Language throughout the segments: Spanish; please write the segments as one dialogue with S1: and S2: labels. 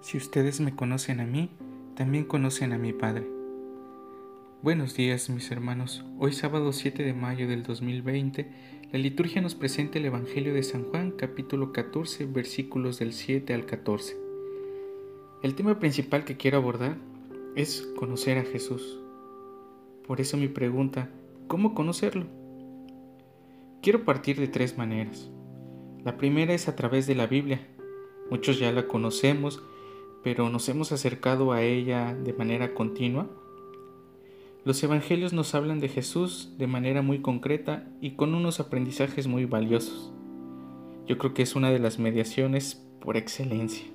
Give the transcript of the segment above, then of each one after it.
S1: Si ustedes me conocen a mí, también conocen a mi Padre. Buenos días mis hermanos. Hoy sábado 7 de mayo del 2020, la liturgia nos presenta el Evangelio de San Juan capítulo 14 versículos del 7 al 14. El tema principal que quiero abordar es conocer a Jesús. Por eso mi pregunta, ¿cómo conocerlo? Quiero partir de tres maneras. La primera es a través de la Biblia. Muchos ya la conocemos pero nos hemos acercado a ella de manera continua? Los evangelios nos hablan de Jesús de manera muy concreta y con unos aprendizajes muy valiosos. Yo creo que es una de las mediaciones por excelencia.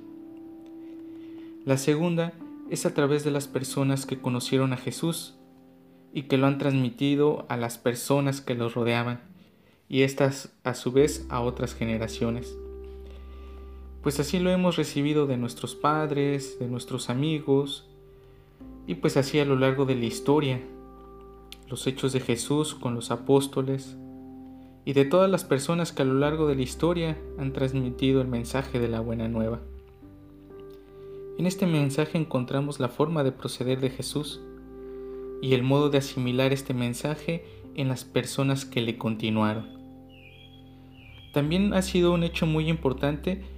S1: La segunda es a través de las personas que conocieron a Jesús y que lo han transmitido a las personas que los rodeaban y estas a su vez a otras generaciones pues así lo hemos recibido de nuestros padres, de nuestros amigos, y pues así a lo largo de la historia, los hechos de Jesús con los apóstoles, y de todas las personas que a lo largo de la historia han transmitido el mensaje de la buena nueva. En este mensaje encontramos la forma de proceder de Jesús y el modo de asimilar este mensaje en las personas que le continuaron. También ha sido un hecho muy importante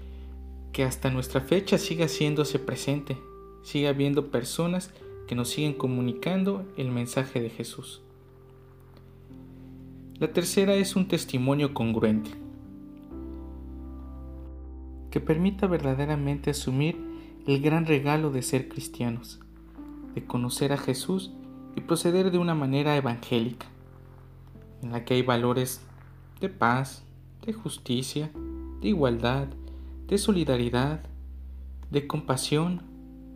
S1: que hasta nuestra fecha siga haciéndose presente, siga habiendo personas que nos siguen comunicando el mensaje de Jesús. La tercera es un testimonio congruente, que permita verdaderamente asumir el gran regalo de ser cristianos, de conocer a Jesús y proceder de una manera evangélica, en la que hay valores de paz, de justicia, de igualdad, de solidaridad, de compasión,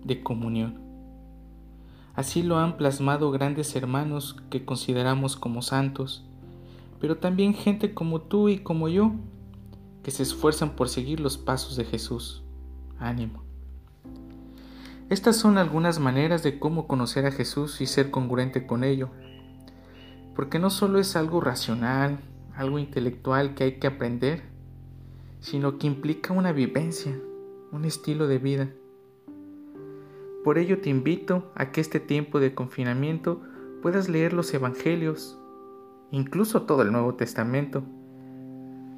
S1: de comunión. Así lo han plasmado grandes hermanos que consideramos como santos, pero también gente como tú y como yo, que se esfuerzan por seguir los pasos de Jesús. Ánimo. Estas son algunas maneras de cómo conocer a Jesús y ser congruente con ello, porque no solo es algo racional, algo intelectual que hay que aprender, sino que implica una vivencia, un estilo de vida. Por ello te invito a que este tiempo de confinamiento puedas leer los Evangelios, incluso todo el Nuevo Testamento,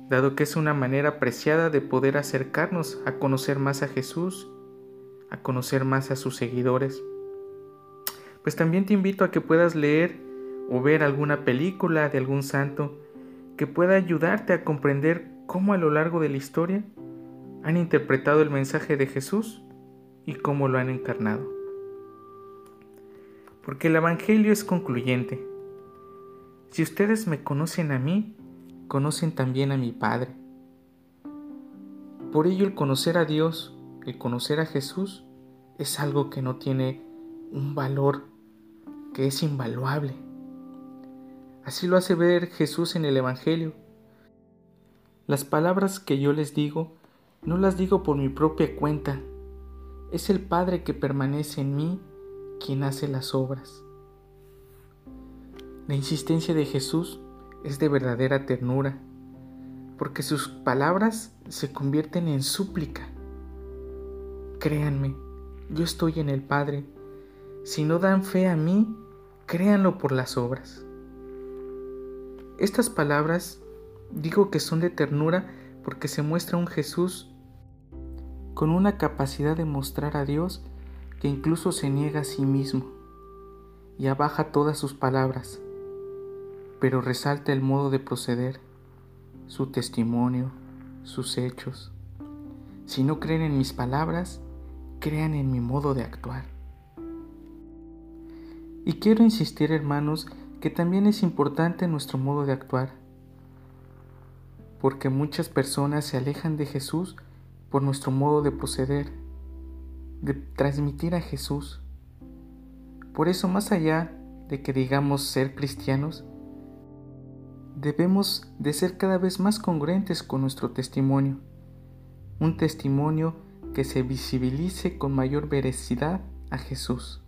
S1: dado que es una manera apreciada de poder acercarnos a conocer más a Jesús, a conocer más a sus seguidores. Pues también te invito a que puedas leer o ver alguna película de algún santo que pueda ayudarte a comprender cómo a lo largo de la historia han interpretado el mensaje de Jesús y cómo lo han encarnado. Porque el Evangelio es concluyente. Si ustedes me conocen a mí, conocen también a mi Padre. Por ello el conocer a Dios, el conocer a Jesús, es algo que no tiene un valor, que es invaluable. Así lo hace ver Jesús en el Evangelio, las palabras que yo les digo, no las digo por mi propia cuenta. Es el Padre que permanece en mí quien hace las obras. La insistencia de Jesús es de verdadera ternura, porque sus palabras se convierten en súplica. Créanme, yo estoy en el Padre. Si no dan fe a mí, créanlo por las obras. Estas palabras Digo que son de ternura porque se muestra un Jesús con una capacidad de mostrar a Dios que incluso se niega a sí mismo y abaja todas sus palabras, pero resalta el modo de proceder, su testimonio, sus hechos. Si no creen en mis palabras, crean en mi modo de actuar. Y quiero insistir, hermanos, que también es importante nuestro modo de actuar porque muchas personas se alejan de Jesús por nuestro modo de proceder, de transmitir a Jesús. Por eso, más allá de que digamos ser cristianos, debemos de ser cada vez más congruentes con nuestro testimonio, un testimonio que se visibilice con mayor veracidad a Jesús.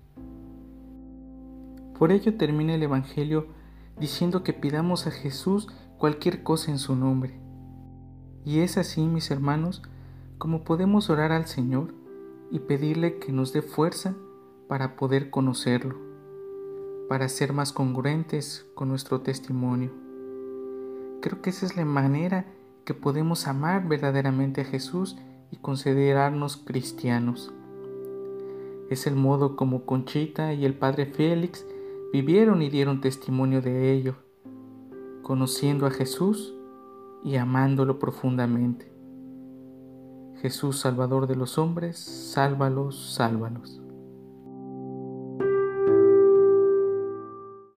S1: Por ello termina el Evangelio diciendo que pidamos a Jesús cualquier cosa en su nombre. Y es así, mis hermanos, como podemos orar al Señor y pedirle que nos dé fuerza para poder conocerlo, para ser más congruentes con nuestro testimonio. Creo que esa es la manera que podemos amar verdaderamente a Jesús y considerarnos cristianos. Es el modo como Conchita y el padre Félix vivieron y dieron testimonio de ello, conociendo a Jesús y amándolo profundamente. Jesús, Salvador de los hombres, sálvalos, sálvalos.